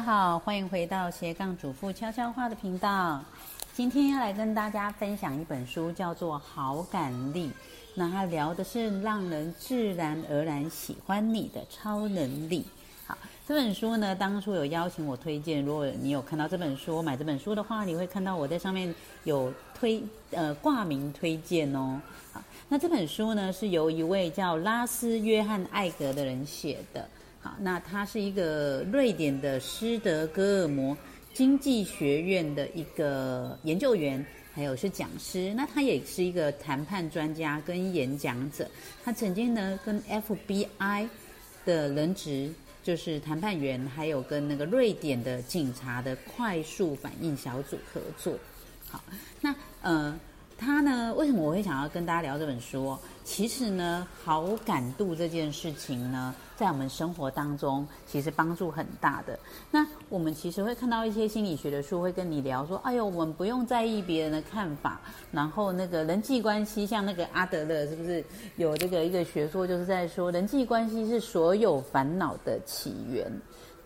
好，欢迎回到斜杠主妇悄悄话的频道。今天要来跟大家分享一本书，叫做《好感力》。那它聊的是让人自然而然喜欢你的超能力。好，这本书呢，当初有邀请我推荐，如果你有看到这本书，买这本书的话，你会看到我在上面有推呃挂名推荐哦。好，那这本书呢，是由一位叫拉斯约翰艾格的人写的。好，那他是一个瑞典的斯德哥尔摩经济学院的一个研究员，还有是讲师。那他也是一个谈判专家跟演讲者。他曾经呢跟 FBI 的人质，就是谈判员，还有跟那个瑞典的警察的快速反应小组合作。好，那呃。他呢？为什么我会想要跟大家聊这本书？其实呢，好感度这件事情呢，在我们生活当中其实帮助很大的。那我们其实会看到一些心理学的书，会跟你聊说：“哎呦，我们不用在意别人的看法。”然后那个人际关系，像那个阿德勒，是不是有这个一个学说，就是在说人际关系是所有烦恼的起源？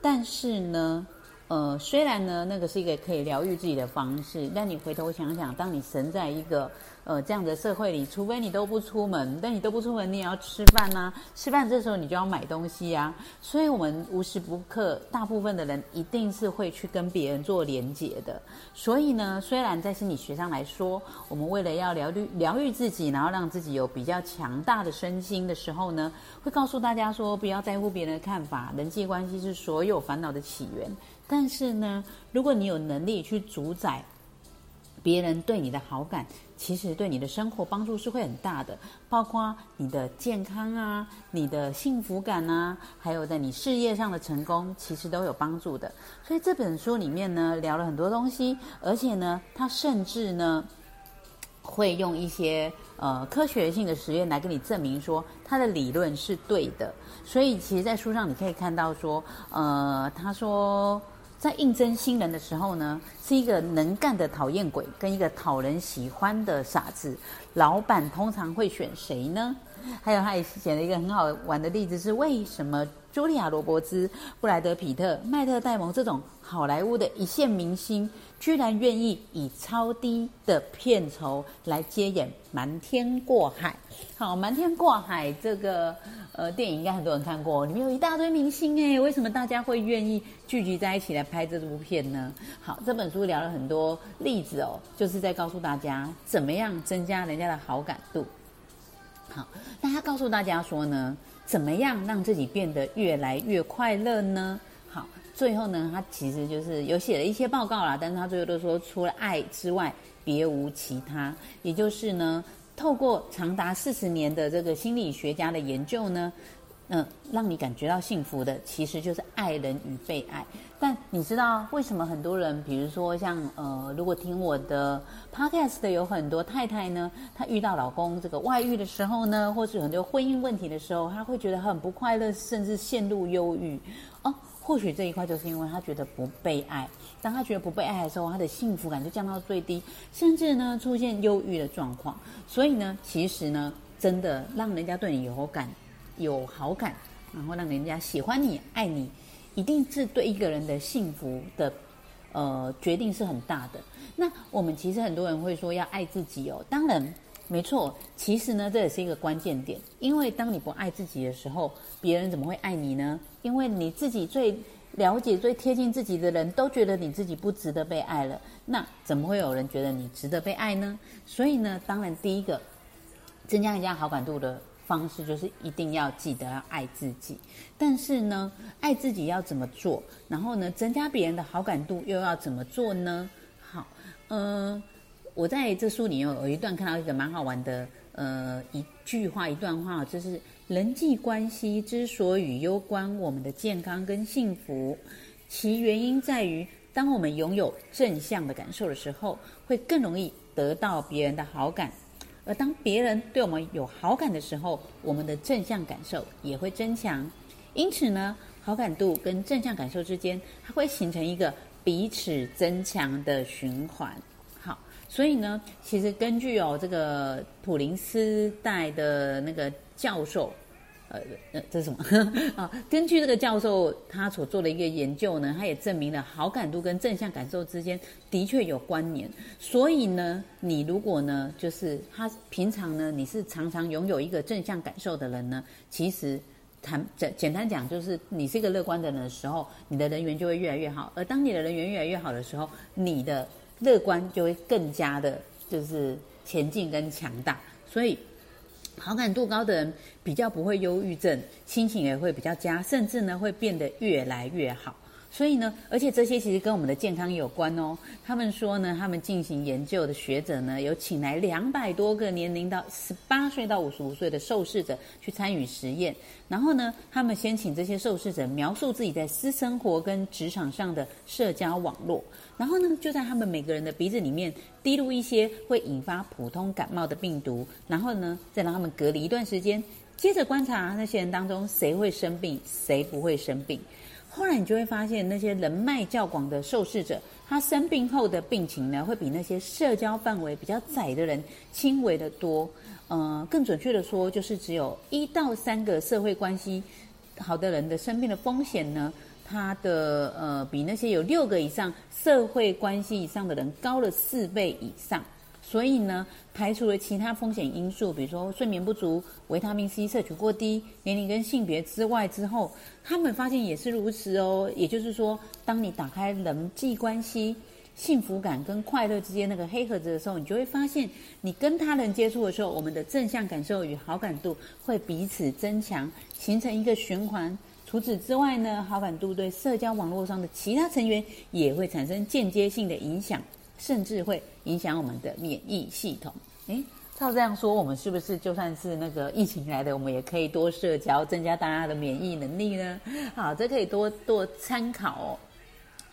但是呢？呃，虽然呢，那个是一个可以疗愈自己的方式，但你回头想想，当你身在一个呃这样的社会里，除非你都不出门，但你都不出门，你也要吃饭呐。吃饭这时候你就要买东西呀，所以我们无时不刻，大部分的人一定是会去跟别人做连结的。所以呢，虽然在心理学上来说，我们为了要疗愈疗愈自己，然后让自己有比较强大的身心的时候呢，会告诉大家说，不要在乎别人的看法，人际关系是所有烦恼的起源。但是呢，如果你有能力去主宰别人对你的好感，其实对你的生活帮助是会很大的，包括你的健康啊、你的幸福感啊，还有在你事业上的成功，其实都有帮助的。所以这本书里面呢，聊了很多东西，而且呢，它甚至呢，会用一些呃科学性的实验来跟你证明说，他的理论是对的。所以其实，在书上你可以看到说，呃，他说。在应征新人的时候呢，是一个能干的讨厌鬼跟一个讨人喜欢的傻子，老板通常会选谁呢？还有，他也写了一个很好玩的例子，是为什么？茱莉亚·罗伯兹、布莱德·皮特、迈特·戴蒙这种好莱坞的一线明星，居然愿意以超低的片酬来接演《瞒天过海》。好，《瞒天过海》这个呃电影应该很多人看过，里面有一大堆明星诶，为什么大家会愿意聚集在一起来拍这部片呢？好，这本书聊了很多例子哦，就是在告诉大家怎么样增加人家的好感度。好，那他告诉大家说呢？怎么样让自己变得越来越快乐呢？好，最后呢，他其实就是有写了一些报告啦，但是他最后都说，除了爱之外，别无其他。也就是呢，透过长达四十年的这个心理学家的研究呢。嗯，让你感觉到幸福的，其实就是爱人与被爱。但你知道为什么很多人，比如说像呃，如果听我的 podcast 的有很多太太呢，她遇到老公这个外遇的时候呢，或是很多婚姻问题的时候，她会觉得很不快乐，甚至陷入忧郁。哦，或许这一块就是因为她觉得不被爱。当她觉得不被爱的时候，她的幸福感就降到最低，甚至呢出现忧郁的状况。所以呢，其实呢，真的让人家对你有感。有好感，然后让人家喜欢你、爱你，一定是对一个人的幸福的呃决定是很大的。那我们其实很多人会说要爱自己哦，当然没错。其实呢，这也是一个关键点，因为当你不爱自己的时候，别人怎么会爱你呢？因为你自己最了解、最贴近自己的人都觉得你自己不值得被爱了，那怎么会有人觉得你值得被爱呢？所以呢，当然第一个增加人家好感度的。方式就是一定要记得要爱自己，但是呢，爱自己要怎么做？然后呢，增加别人的好感度又要怎么做呢？好，嗯，我在这书里有有一段看到一个蛮好玩的，呃，一句话一段话，就是人际关系之所以攸关我们的健康跟幸福，其原因在于，当我们拥有正向的感受的时候，会更容易得到别人的好感。而当别人对我们有好感的时候，我们的正向感受也会增强。因此呢，好感度跟正向感受之间，它会形成一个彼此增强的循环。好，所以呢，其实根据哦这个普林斯代的那个教授，呃呃，这是什么 啊？根据这个教授他所做的一个研究呢，他也证明了好感度跟正向感受之间的确有关联。所以呢，你如果呢，就是他平常呢，你是常常拥有一个正向感受的人呢，其实谈简简单讲，就是你是一个乐观的人的时候，你的人缘就会越来越好。而当你的人缘越来越好的时候，你的乐观就会更加的，就是前进跟强大。所以。好感度高的人比较不会忧郁症，心情也会比较佳，甚至呢会变得越来越好。所以呢，而且这些其实跟我们的健康有关哦。他们说呢，他们进行研究的学者呢，有请来两百多个年龄到十八岁到五十五岁的受试者去参与实验。然后呢，他们先请这些受试者描述自己在私生活跟职场上的社交网络。然后呢，就在他们每个人的鼻子里面滴入一些会引发普通感冒的病毒。然后呢，再让他们隔离一段时间，接着观察那些人当中谁会生病，谁不会生病。后来你就会发现，那些人脉较广的受试者，他生病后的病情呢，会比那些社交范围比较窄的人轻微的多。呃，更准确的说，就是只有一到三个社会关系好的人的生病的风险呢，他的呃比那些有六个以上社会关系以上的人高了四倍以上。所以呢，排除了其他风险因素，比如说睡眠不足、维他命 C 摄取过低、年龄跟性别之外之后，他们发现也是如此哦。也就是说，当你打开人际关系、幸福感跟快乐之间那个黑盒子的时候，你就会发现，你跟他人接触的时候，我们的正向感受与好感度会彼此增强，形成一个循环。除此之外呢，好感度对社交网络上的其他成员也会产生间接性的影响。甚至会影响我们的免疫系统。诶，照这样说，我们是不是就算是那个疫情来的，我们也可以多社交，增加大家的免疫能力呢？好，这可以多多参考哦。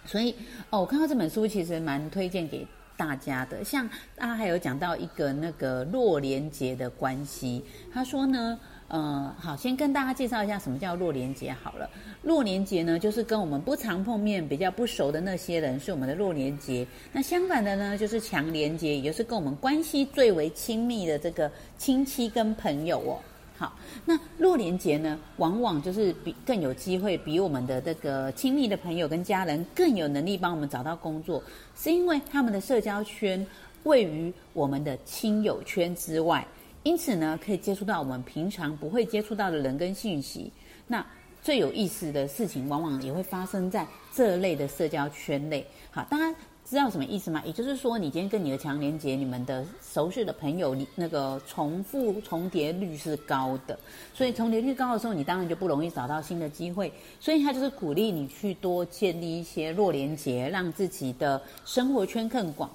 所以哦，我看到这本书其实蛮推荐给大家的。像他还有讲到一个那个弱连结的关系，他说呢。呃，好，先跟大家介绍一下什么叫弱连结好了。弱连结呢，就是跟我们不常碰面、比较不熟的那些人是我们的弱连结。那相反的呢，就是强连结，也就是跟我们关系最为亲密的这个亲戚跟朋友哦。好，那弱连结呢，往往就是比更有机会，比我们的这个亲密的朋友跟家人更有能力帮我们找到工作，是因为他们的社交圈位于我们的亲友圈之外。因此呢，可以接触到我们平常不会接触到的人跟信息。那最有意思的事情，往往也会发生在这类的社交圈内。好，大家知道什么意思吗？也就是说，你今天跟你的强连接，你们的熟悉的朋友，你那个重复重叠率是高的。所以重叠率高的时候，你当然就不容易找到新的机会。所以他就是鼓励你去多建立一些弱连接，让自己的生活圈更广。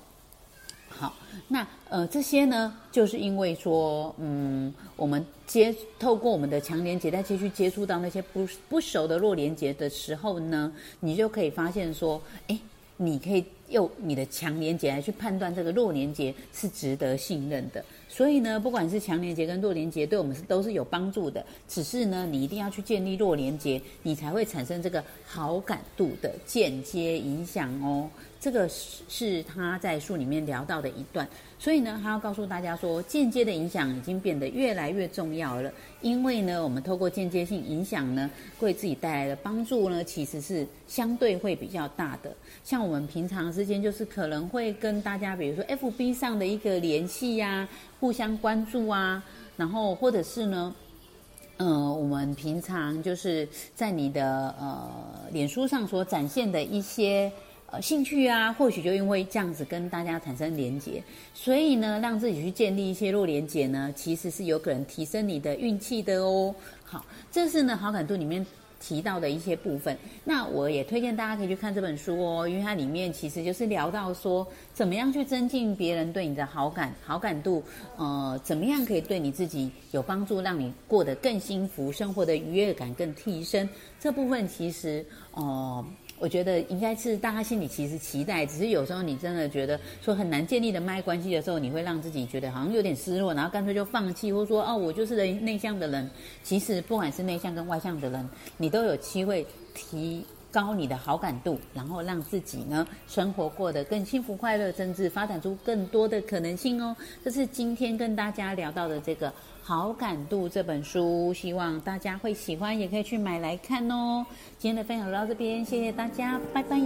好，那呃这些呢，就是因为说，嗯，我们接透过我们的强连接，再继续接触到那些不不熟的弱连接的时候呢，你就可以发现说，哎，你可以用你的强连接来去判断这个弱连接是值得信任的。所以呢，不管是强连接跟弱连接，对我们是都是有帮助的。只是呢，你一定要去建立弱连接，你才会产生这个好感度的间接影响哦。这个是他在书里面聊到的一段，所以呢，他要告诉大家说，间接的影响已经变得越来越重要了。因为呢，我们透过间接性影响呢，为自己带来的帮助呢，其实是相对会比较大的。像我们平常之间，就是可能会跟大家，比如说 FB 上的一个联系呀，互相关注啊，然后或者是呢，呃，我们平常就是在你的呃脸书上所展现的一些呃。兴趣啊，或许就因为这样子跟大家产生连结，所以呢，让自己去建立一些弱连结呢，其实是有可能提升你的运气的哦。好，这是呢好感度里面提到的一些部分。那我也推荐大家可以去看这本书哦，因为它里面其实就是聊到说，怎么样去增进别人对你的好感、好感度，呃，怎么样可以对你自己有帮助，让你过得更幸福，生活的愉悦感更提升。这部分其实，哦。我觉得应该是大家心里其实期待，只是有时候你真的觉得说很难建立人脉关系的时候，你会让自己觉得好像有点失落，然后干脆就放弃，或说哦，我就是内向的人。其实不管是内向跟外向的人，你都有机会提高你的好感度，然后让自己呢生活过得更幸福快乐，甚至发展出更多的可能性哦。这是今天跟大家聊到的这个好感度这本书，希望大家会喜欢，也可以去买来看哦。今天的分享到这边，谢谢大家，拜拜。